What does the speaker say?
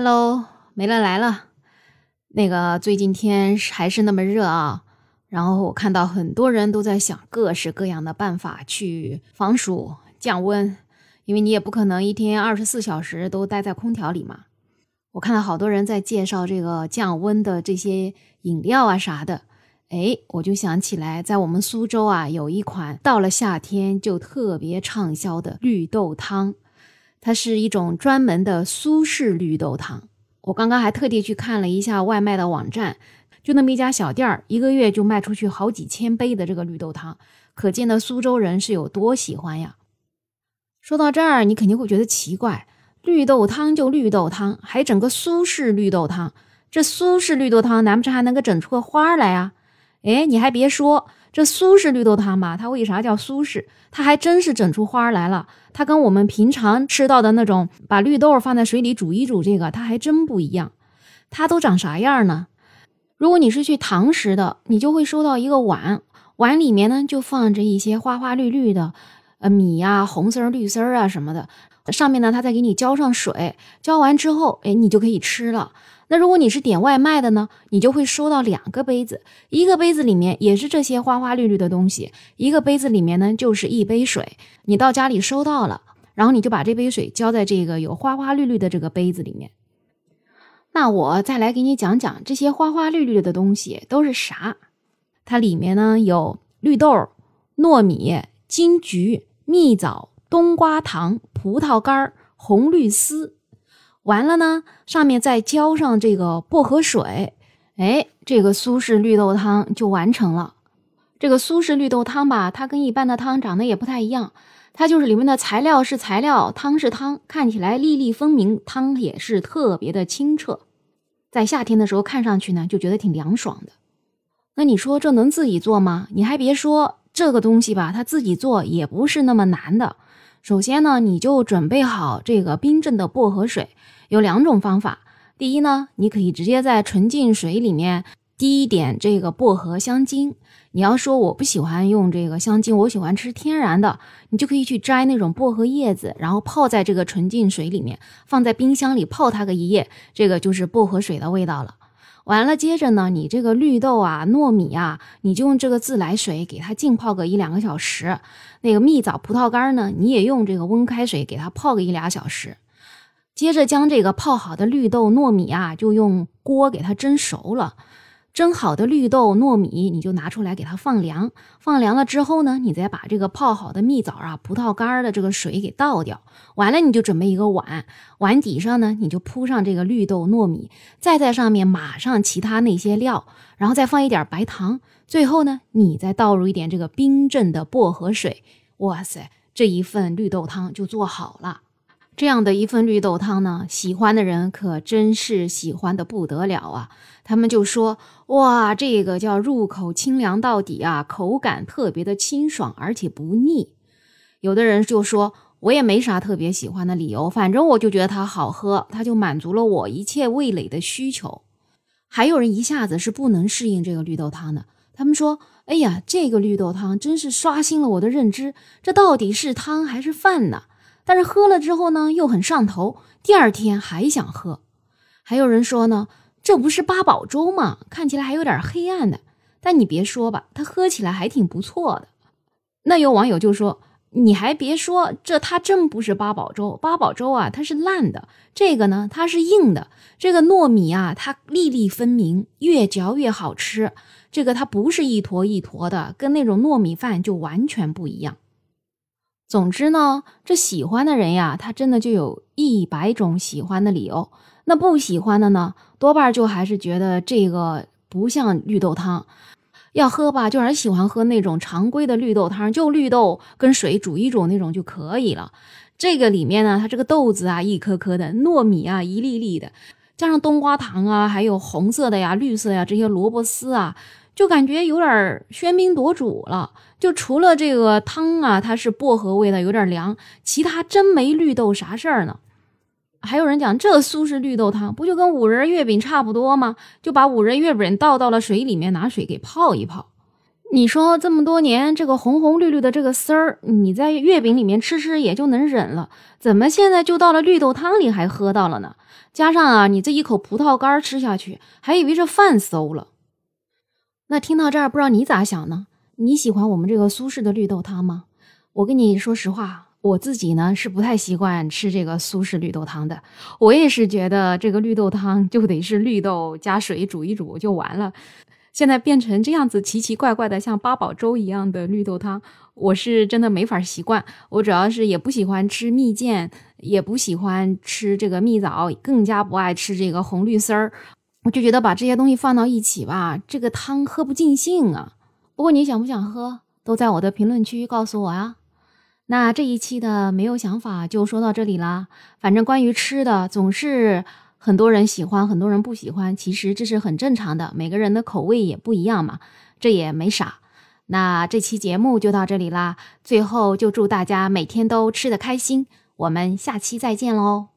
Hello，梅乐来了。那个最近天还是那么热啊，然后我看到很多人都在想各式各样的办法去防暑降温，因为你也不可能一天二十四小时都待在空调里嘛。我看到好多人在介绍这个降温的这些饮料啊啥的，哎，我就想起来，在我们苏州啊，有一款到了夏天就特别畅销的绿豆汤。它是一种专门的苏式绿豆汤。我刚刚还特地去看了一下外卖的网站，就那么一家小店儿，一个月就卖出去好几千杯的这个绿豆汤，可见的苏州人是有多喜欢呀。说到这儿，你肯定会觉得奇怪，绿豆汤就绿豆汤，还整个苏式绿豆汤，这苏式绿豆汤难不成还能够整出个花来啊？哎，你还别说。这苏式绿豆汤吧，它为啥叫苏式？它还真是整出花儿来了。它跟我们平常吃到的那种把绿豆放在水里煮一煮，这个它还真不一样。它都长啥样呢？如果你是去堂食的，你就会收到一个碗，碗里面呢就放着一些花花绿绿的，呃米呀、红丝儿、绿丝儿啊什么的。上面呢，它再给你浇上水，浇完之后，哎，你就可以吃了。那如果你是点外卖的呢，你就会收到两个杯子，一个杯子里面也是这些花花绿绿的东西，一个杯子里面呢就是一杯水。你到家里收到了，然后你就把这杯水浇在这个有花花绿绿的这个杯子里面。那我再来给你讲讲这些花花绿绿的东西都是啥？它里面呢有绿豆、糯米、金桔、蜜枣、冬瓜糖、葡萄干、红绿丝。完了呢，上面再浇上这个薄荷水，哎，这个苏式绿豆汤就完成了。这个苏式绿豆汤吧，它跟一般的汤长得也不太一样，它就是里面的材料是材料，汤是汤，看起来粒粒分明，汤也是特别的清澈。在夏天的时候看上去呢，就觉得挺凉爽的。那你说这能自己做吗？你还别说，这个东西吧，它自己做也不是那么难的。首先呢，你就准备好这个冰镇的薄荷水。有两种方法，第一呢，你可以直接在纯净水里面滴一点这个薄荷香精。你要说我不喜欢用这个香精，我喜欢吃天然的，你就可以去摘那种薄荷叶子，然后泡在这个纯净水里面，放在冰箱里泡它个一夜，这个就是薄荷水的味道了。完了，接着呢，你这个绿豆啊、糯米啊，你就用这个自来水给它浸泡个一两个小时。那个蜜枣、葡萄干呢，你也用这个温开水给它泡个一俩小时。接着将这个泡好的绿豆糯米啊，就用锅给它蒸熟了。蒸好的绿豆糯米，你就拿出来给它放凉。放凉了之后呢，你再把这个泡好的蜜枣啊、葡萄干的这个水给倒掉。完了，你就准备一个碗，碗底上呢，你就铺上这个绿豆糯米，再在上面码上其他那些料，然后再放一点白糖。最后呢，你再倒入一点这个冰镇的薄荷水。哇塞，这一份绿豆汤就做好了。这样的一份绿豆汤呢，喜欢的人可真是喜欢的不得了啊！他们就说：“哇，这个叫入口清凉到底啊，口感特别的清爽，而且不腻。”有的人就说：“我也没啥特别喜欢的理由，反正我就觉得它好喝，它就满足了我一切味蕾的需求。”还有人一下子是不能适应这个绿豆汤的，他们说：“哎呀，这个绿豆汤真是刷新了我的认知，这到底是汤还是饭呢？”但是喝了之后呢，又很上头，第二天还想喝。还有人说呢，这不是八宝粥吗？看起来还有点黑暗的。但你别说吧，它喝起来还挺不错的。那有网友就说，你还别说，这它真不是八宝粥。八宝粥啊，它是烂的，这个呢，它是硬的。这个糯米啊，它粒粒分明，越嚼越好吃。这个它不是一坨一坨的，跟那种糯米饭就完全不一样。总之呢，这喜欢的人呀，他真的就有一百种喜欢的理由。那不喜欢的呢，多半就还是觉得这个不像绿豆汤。要喝吧，就还是喜欢喝那种常规的绿豆汤，就绿豆跟水煮一煮那种就可以了。这个里面呢，它这个豆子啊，一颗颗的，糯米啊，一粒粒的，加上冬瓜糖啊，还有红色的呀、绿色呀这些萝卜丝啊。就感觉有点喧宾夺主了。就除了这个汤啊，它是薄荷味的，有点凉，其他真没绿豆啥事儿呢。还有人讲这苏式绿豆汤不就跟五仁月饼差不多吗？就把五仁月饼倒到了水里面，拿水给泡一泡。你说这么多年这个红红绿绿的这个丝儿，你在月饼里面吃吃也就能忍了，怎么现在就到了绿豆汤里还喝到了呢？加上啊，你这一口葡萄干吃下去，还以为这饭馊了。那听到这儿，不知道你咋想呢？你喜欢我们这个苏式的绿豆汤吗？我跟你说实话，我自己呢是不太习惯吃这个苏式绿豆汤的。我也是觉得这个绿豆汤就得是绿豆加水煮一煮就完了。现在变成这样子奇奇怪怪的，像八宝粥一样的绿豆汤，我是真的没法习惯。我主要是也不喜欢吃蜜饯，也不喜欢吃这个蜜枣，更加不爱吃这个红绿丝儿。我就觉得把这些东西放到一起吧，这个汤喝不尽兴啊。不过你想不想喝，都在我的评论区告诉我啊。那这一期的没有想法就说到这里啦。反正关于吃的，总是。很多人喜欢，很多人不喜欢，其实这是很正常的，每个人的口味也不一样嘛，这也没啥。那这期节目就到这里啦，最后就祝大家每天都吃得开心，我们下期再见喽。